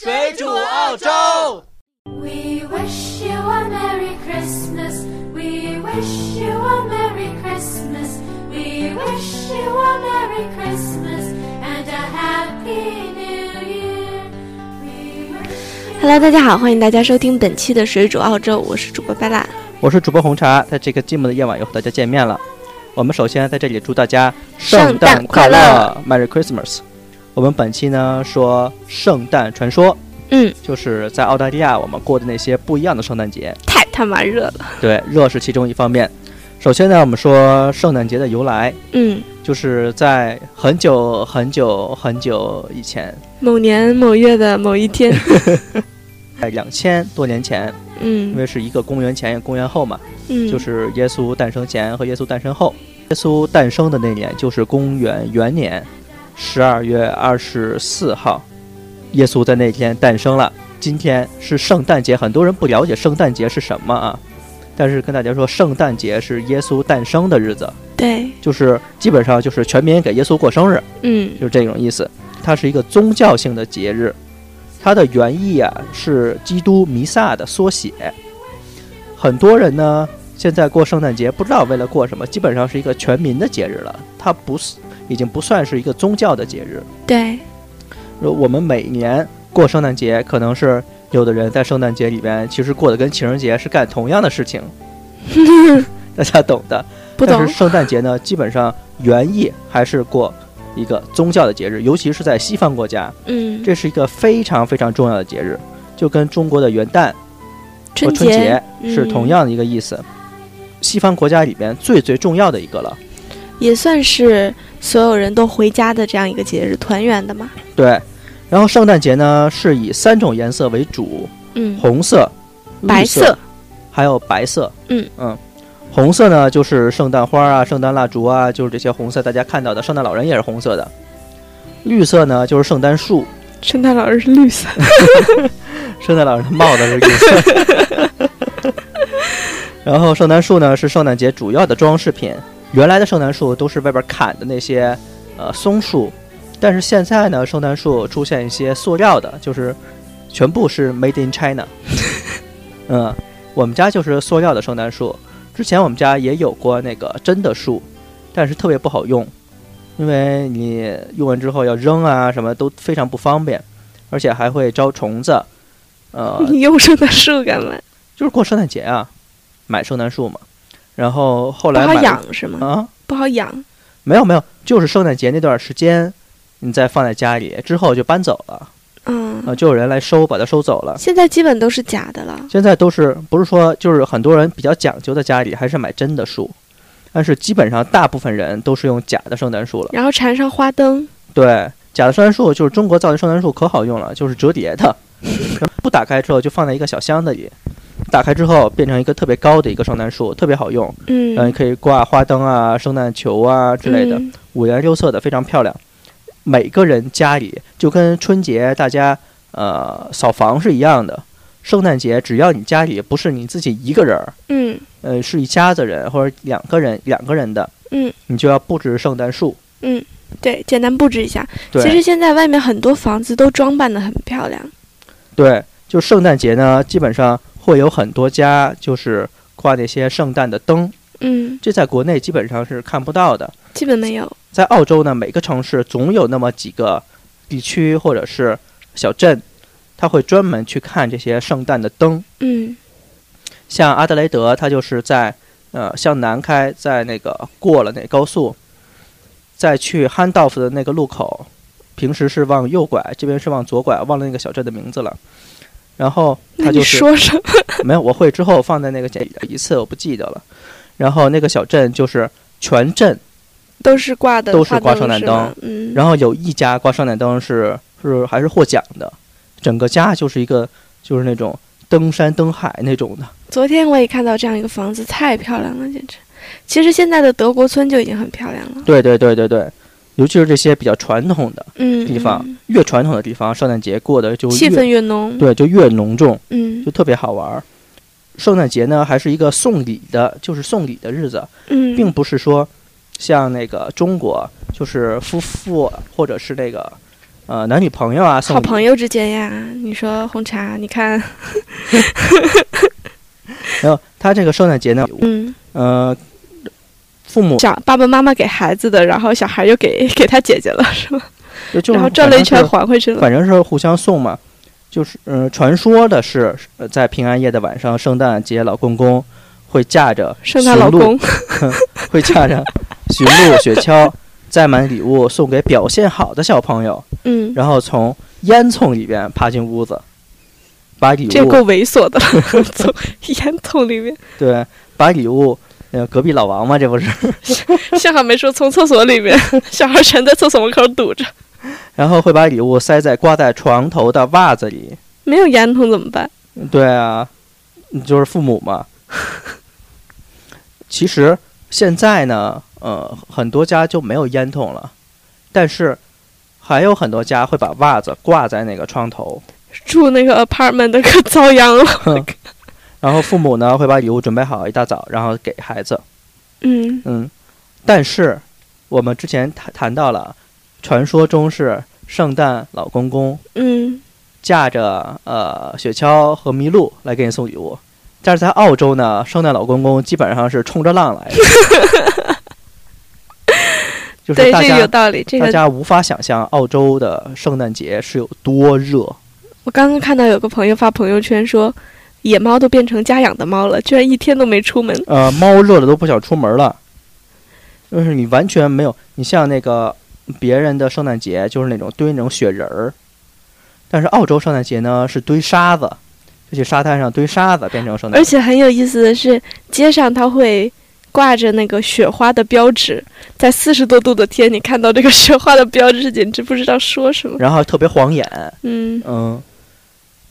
水煮澳洲。We wish you a Merry Christmas. We wish you a Merry Christmas. We wish you a Merry Christmas and a Happy New Year. Hello，大家好，欢迎大家收听本期的水煮澳洲，我是主播贝拉。我是主播红茶，在这个寂寞的夜晚又和大家见面了。我们首先在这里祝大家圣诞快乐，Merry Christmas。我们本期呢说圣诞传说，嗯，就是在澳大利亚我们过的那些不一样的圣诞节。太他妈热了。对，热是其中一方面。首先呢，我们说圣诞节的由来，嗯，就是在很久很久很久以前，某年某月的某一天，在两千多年前，嗯因嗯为是一个公元前公元后嘛，嗯，就是耶稣诞生前和耶稣诞生后。耶稣诞生的那年就是公元元年十二月二十四号，耶稣在那天诞生了。今天是圣诞节，很多人不了解圣诞节是什么啊，但是跟大家说，圣诞节是耶稣诞生的日子，对，就是基本上就是全民给耶稣过生日，嗯。就是这种意思。它是一个宗教性的节日，它的原意啊是基督弥撒的缩写。很多人呢现在过圣诞节不知道为了过什么，基本上是一个全民的节日了，它不是已经不算是一个宗教的节日。对，如我们每年过圣诞节，可能是有的人在圣诞节里边其实过得跟情人节是干同样的事情，大家懂的。不懂。但是圣诞节呢，基本上原意还是过一个宗教的节日，尤其是在西方国家，嗯，这是一个非常非常重要的节日，就跟中国的元旦和春春节嗯是同样的一个意思。西方国家里边最最重要的一个了，也算是所有人都回家的这样一个节日，团圆的嘛。对。然后圣诞节呢是以三种颜色为主，嗯，红色、绿白色，还有白色。嗯嗯，红色呢就是圣诞花啊、圣诞蜡烛啊，就是这些红色大家看到的，圣诞老人也是红色的。绿色呢就是圣诞树，圣诞老人是绿色。圣诞老人的帽子是绿色。然后圣诞树呢是圣诞节主要的装饰品。原来的圣诞树都是外边砍的那些呃松树，但是现在呢，圣诞树出现一些塑料的，就是全部是 Made in China。嗯，我们家就是塑料的圣诞树。之前我们家也有过那个真的树，但是特别不好用，因为你用完之后要扔啊，什么都非常不方便，而且还会招虫子。呃，你用圣诞树干嘛？就是过圣诞节啊，买圣诞树嘛。然后后来不好来养是吗？啊，不好养。没有没有，就是圣诞节那段时间，你再放在家里，之后就搬走了嗯啊，，就有人来收，把它收走了。现在基本都是假的了。现在都是不是说就是很多人比较讲究的家里还是买真的树，但是基本上大部分人都是用假的圣诞树了。然后缠上花灯，对，假的圣诞树就是中国造的圣诞树可好用了，就是折叠的，不打开之后就放在一个小箱子里，打开之后变成一个特别高的一个圣诞树，特别好用。嗯，嗯，可以挂花灯啊、圣诞球啊之类的，嗯五颜六色的，非常漂亮。每个人家里就跟春节大家呃扫房是一样的，圣诞节只要你家里不是你自己一个人，嗯呃，是一家子人或者两个人两个人的，嗯你就要布置圣诞树。嗯，对，简单布置一下。对，其实现在外面很多房子都装扮的很漂亮。对，就圣诞节呢，基本上会有很多家就是挂那些圣诞的灯，嗯，这在国内基本上是看不到的。基本没有。在澳洲呢，每个城市总有那么几个地区或者是小镇，他会专门去看这些圣诞的灯。嗯像阿德雷德，它就是在呃向南开，在那个过了那高速，再去汉道夫的那个路口，平时是往右拐，这边是往左拐，忘了那个小镇的名字了。然后他就是说什么？没有，我会之后放在那个简一次，我不记得了。然后那个小镇就是全镇都是挂的，都是挂圣诞灯。嗯，然后有一家挂圣诞灯是是还是获奖的，整个家就是一个就是那种登山登海那种的。昨天我也看到这样一个房子，太漂亮了，简直。其实现在的德国村就已经很漂亮了。对对对对对，尤其是这些比较传统的嗯，地方，嗯。越传统的地方，圣诞节过得就气氛越越浓。对就越浓重，嗯。就特别好玩儿。圣诞节呢，还是一个送礼的，就是送礼的日子，嗯，并不是说像那个中国，就是夫妇或者是那个呃男女朋友啊送好朋友之间呀，你说红茶，你看，然后他这个圣诞节呢，嗯，呃，父母小爸爸妈妈给孩子的，然后小孩又给 给他姐姐了，是吗？就就然后转了一圈还回去了。反正是互相送嘛。就是嗯、呃传说的是，呃在平安夜的晚上，圣诞节老公公会驾着圣诞老公，会驾着驯鹿、雪橇，载满礼物送给表现好的小朋友，嗯，然后从烟囱里边爬进屋子，把礼物这够猥琐的了，从烟囱里面，对把礼物，呃，隔壁老王嘛，这不是，幸好没说从厕所里面，小孩全在厕所门口堵着，然后会把礼物塞在挂在床头的袜子里。没有烟筒怎么办？对啊，就是父母嘛。其实现在呢，呃，很多家就没有烟筒了，但是还有很多家会把袜子挂在那个窗头，住那个 apartment 的可遭殃了。然后父母呢会把礼物准备好一大早，然后给孩子。嗯，嗯，但是我们之前谈谈到了，传说中是圣诞老公公嗯，驾着呃雪橇和麋鹿来给你送礼物。但是在澳洲呢，圣诞老公公基本上是冲着浪来的，就是对，这个大家有道理。这个大家无法想象澳洲的圣诞节是有多热。我刚刚看到有个朋友发朋友圈说，野猫都变成家养的猫了，居然一天都没出门。呃，猫热的都不想出门了，就是你完全没有，你像那个别人的圣诞节就是那种堆那种雪人儿，但是澳洲圣诞节呢是堆沙子，就去沙滩上堆沙子变成圣诞而。且很有意思的是，街上它会挂着那个雪花的标志，在四十多度的天，你看到这个雪花的标志，简直不知道说什么。然后特别晃眼，嗯，嗯，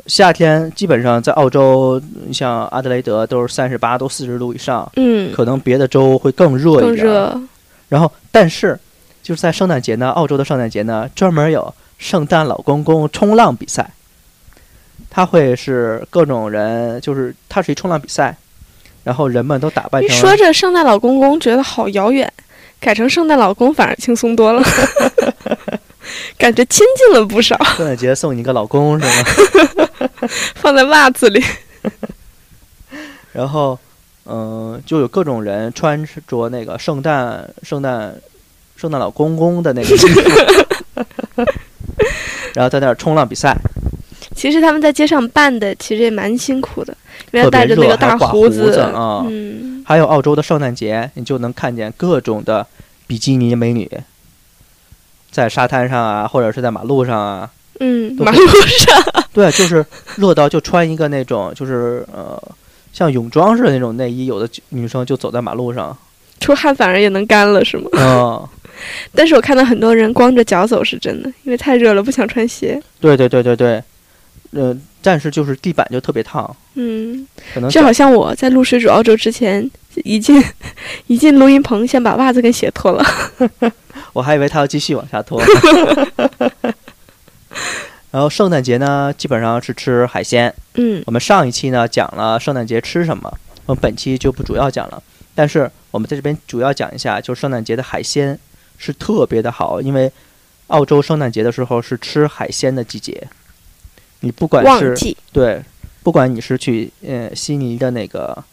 夏天基本上在澳洲，像阿德雷德都是三十八度、四十度以上，嗯，可能别的州会更热一点。更热。然后，但是就是在圣诞节呢，澳洲的圣诞节呢，专门有圣诞老公公冲浪比赛。他会是各种人，就是它是一冲浪比赛，然后人们都打扮一成说着圣诞老公公，觉得好遥远，改成圣诞老公反而轻松多了，感觉亲近了不少。圣诞节送你一个老公是吗？放在袜子里，然后，嗯、就有各种人穿着那个圣诞圣诞圣诞老公公的那个衣服，然后在那儿冲浪比赛，其实他们在街上办的，其实也蛮辛苦的，因为特别戴着那个大胡子啊嗯，还有澳洲的圣诞节，你就能看见各种的比基尼美女，在沙滩上啊，或者是在马路上啊，嗯，马路上，对，就是热到就穿一个那种就是呃像泳装似的那种内衣，有的女生就走在马路上，出汗反而也能干了，是吗？嗯，但是我看到很多人光着脚走是真的，因为太热了，不想穿鞋。对对对对对，呃，但是就是地板就特别烫，嗯，可能就好像我在录水煮澳洲之前，一进一进录音棚，先把袜子跟鞋脱了。我还以为他要继续往下拖。然后圣诞节呢，基本上是吃海鲜。嗯我们上一期呢讲了圣诞节吃什么，我们本期就不主要讲了。但是我们在这边主要讲一下，就是圣诞节的海鲜是特别的好，因为澳洲圣诞节的时候是吃海鲜的季节。你不管是，对，不管你是去呃悉尼的那个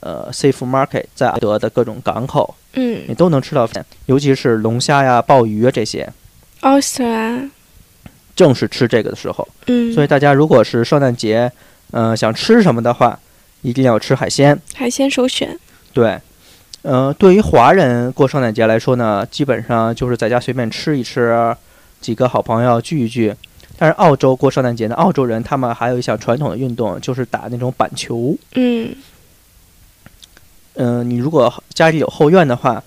呃 Safe Market，在阿德的各种港口，嗯你嗯都能吃到，尤其是龙虾呀、鲍鱼啊这些，，oyster 啊，正是吃这个的时候。嗯，所以大家如果是圣诞节，嗯、想吃什么的话，一定要吃海鲜。海鲜首选。对，呃，对于华人过圣诞节来说呢，基本上就是在家随便吃一吃，几个好朋友聚一聚。但是澳洲过圣诞节呢，澳洲人他们还有一项传统的运动，就是打那种板球。嗯嗯、你如果家里有后院的话，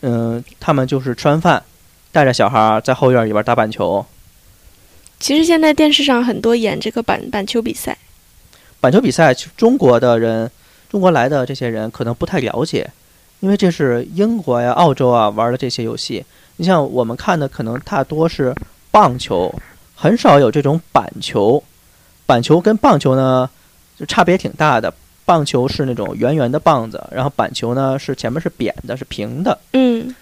嗯、他们就是吃完饭，带着小孩儿在后院里边打板球。其实现在电视上很多演这个板板球比赛，板球比赛，其实中国的人，中国来的这些人可能不太了解，因为这是英国呀、澳洲啊玩的这些游戏。你像我们看的，可能大多是棒球，很少有这种板球。板球跟棒球呢，就差别挺大的。棒球是那种圆圆的棒子，然后板球呢是前面是扁的，是平的。嗯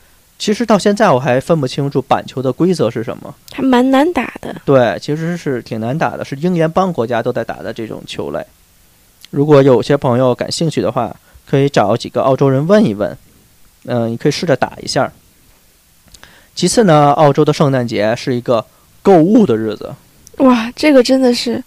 其其实到现在我还分不清楚板球的规则是什么。还蛮难打的。对，其实是挺难打的，是英联邦国家都在打的这种球类。如果有些朋友感兴趣的话，可以找几个澳洲人问一问，嗯、你可以试着打一下。其次呢，澳洲的圣诞节是一个购物的日子，哇，这个真的是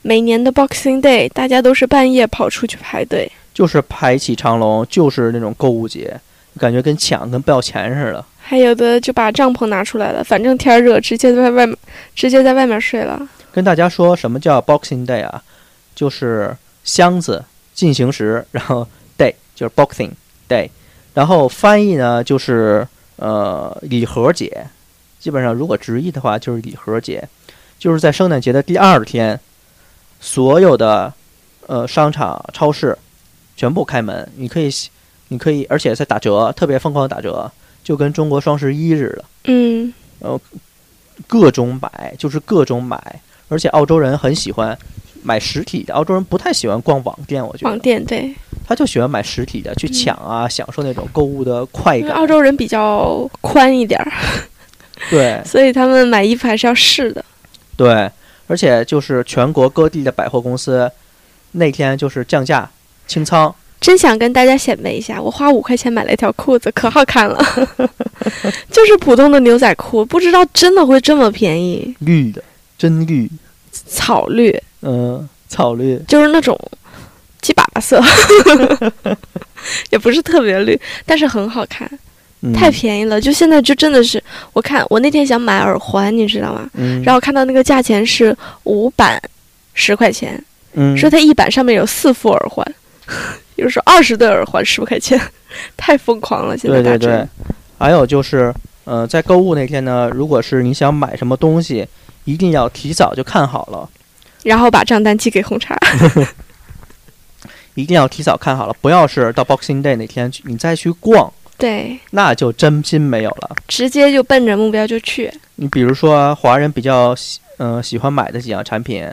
每年的 Boxing Day，大家都是半夜跑出去排队。就是排起长龙，就是那种购物节，感觉跟抢跟不要钱似的。还有的就把帐篷拿出来了，反正天儿热，直接在外面直接在外面睡了。跟大家说什么叫 Boxing Day 啊？就是箱子进行时，然后 day 就是 Boxing Day，然后翻译呢就是呃礼盒节。基本上如果直译的话就是礼盒节，就是在圣诞节的第二天，所有的呃商场、超市全部开门，你可以你可以，而且在打折，特别疯狂的打折，就跟中国双十一似的。嗯，然后各种买，就是各种买，而且澳洲人很喜欢买实体的，澳洲人不太喜欢逛网店，我觉得。网得店对，他就喜欢买实体的，去抢啊，享受那种购物的快感。澳洲人比较宽一点儿，对。所以他们买衣服还是要试的。对，而且就是全国各地的百货公司那天就是降价清仓，真想跟大家显摆一下，我花五块钱买了一条裤子，可好看了，就是普通的牛仔裤，不知道真的会这么便宜，绿的，真绿，草绿，嗯、草绿，就是那种鸡粑粑色，也不是特别绿，但是很好看，嗯、太便宜了。就现在就真的是，我看我那天想买耳环，你知道吗？嗯，然后看到那个价钱是五板十块钱，嗯，说它一板上面有四副耳环，就是说二十对耳环十块钱，太疯狂了！现在对对对，还有就是，呃，在购物那天呢，如果是你想买什么东西，一定要提早就看好了。然后把账单寄给红茶。一定要提早看好了，不要是到 Boxing Day 那天去你再去逛，对，那就真心没有了。直接就奔着目标就去。你比如说，华人比较喜嗯、喜欢买的几样产品，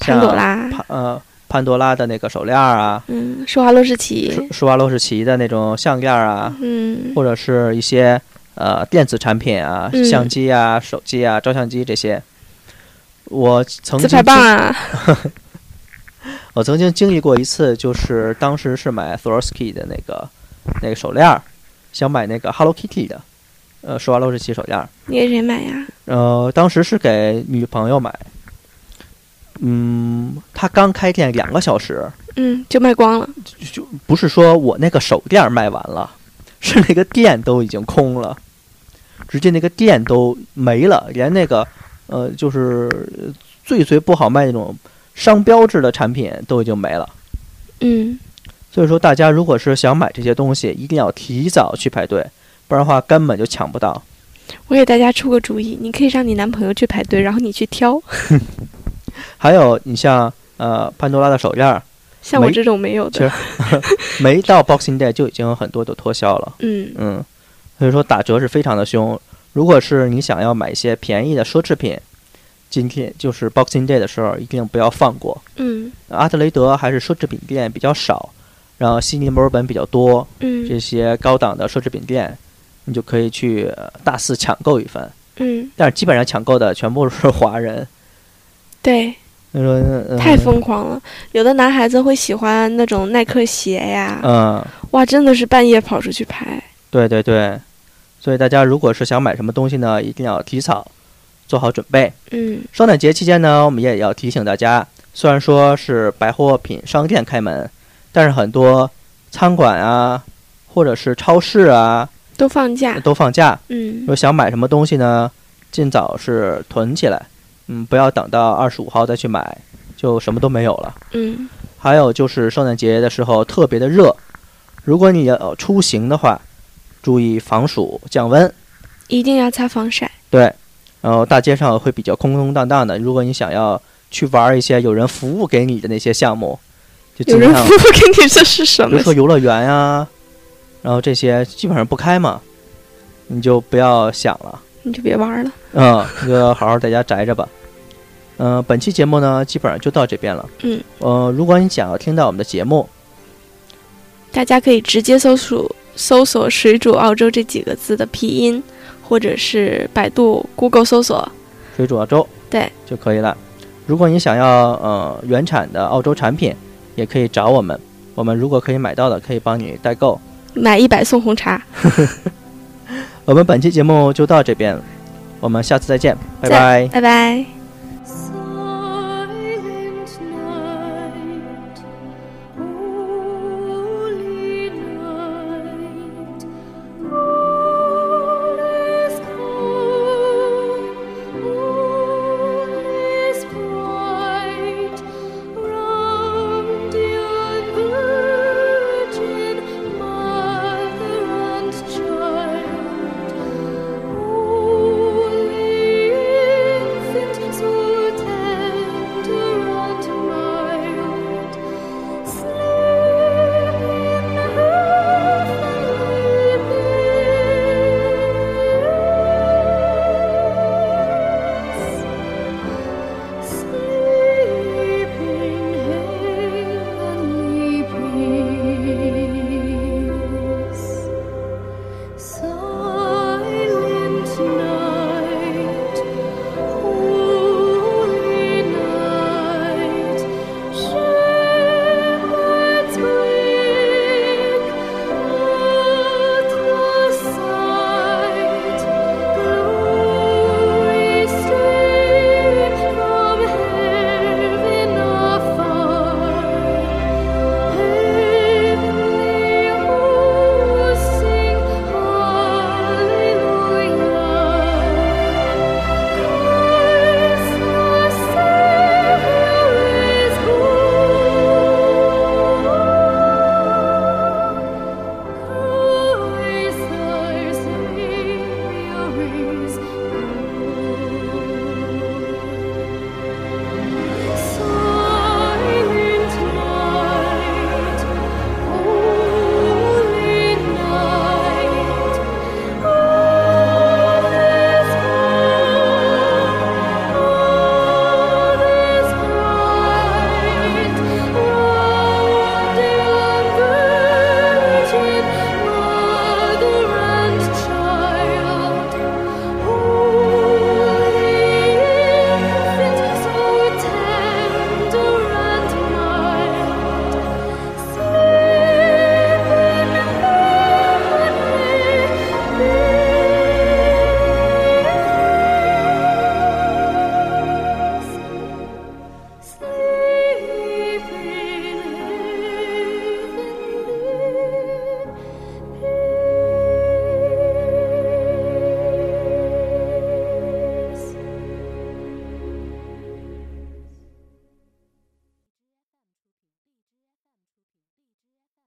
潘朵拉，潘呃潘多拉的那个手链儿啊，嗯，施华洛世奇，施施华洛世奇的那种项链儿啊，嗯，或者是一些呃电子产品啊，嗯相机啊、手机啊、照相机这些。我曾经自拍棒经啊，我曾经经历过一次，就是当时是买 Swarovski 的那个那个手链儿，想买那个 Hello Kitty 的，呃，施华洛世奇手链儿。你给谁买呀？呃，当时是给女朋友买，嗯，他刚开店两个小时，嗯，就卖光了。就不是说我那个手店卖完了，是那个店都已经空了，直接那个店都没了，连那个呃，就是最最不好卖那种商标制的产品都已经没了。嗯，所以说，大家如果是想买这些东西，一定要提早去排队，不然的话根本就抢不到。我给大家出个主意，你可以让你男朋友去排队，然后你去挑。还有，你像呃潘多拉的手链儿，像我这种没有其的，实 没到 Boxing Day 就已经有很多都脱销了。嗯，嗯，所以说打折是非常的凶。如果是你想要买一些便宜的奢侈品，今天就是 Boxing Day 的时候，一定不要放过。嗯阿德雷德还是奢侈品店比较少，然后悉尼、墨尔本比较多，嗯这些高档的奢侈品店，你就可以去呃大肆抢购一番。嗯，但是基本上抢购的全部是华人，对，太疯狂了。有的男孩子会喜欢那种耐克鞋呀，嗯，哇，真的是半夜跑出去拍。对对对，所以大家如果是想买什么东西呢，一定要提早做好准备。嗯圣诞节期间呢，我们也要提醒大家，虽然说是百货品商店开门，但是很多餐馆啊，或者是超市啊都放假。都放假。嗯如果想买什么东西呢，尽早是囤起来，嗯，不要等到二十五号再去买，就什么都没有了。嗯还有就是圣诞节的时候特别的热，如果你要出行的话，注意防暑降温。一定要擦防晒。对，然后大街上会比较空空荡荡的。如果你想要去玩一些有人服务给你的那些项目，就有人服务给你，这是什么比如？说游乐园呀、然后这些基本上不开嘛，你就不要想了，你就别玩了。嗯，你就好好在家宅着吧。嗯、本期节目呢，基本上就到这边了。嗯，呃，如果你想要听到我们的节目，大家可以直接搜索搜索“水煮澳洲”这几个字的拼音，或者是百度、Google 搜索。水煮澳洲，对就可以了。如果你想要呃原产的澳洲产品，也可以找我们，我们如果可以买到的，可以帮你代购。买一百送红茶。我们本期节目就到这边，我们下次再见，拜拜。拜拜。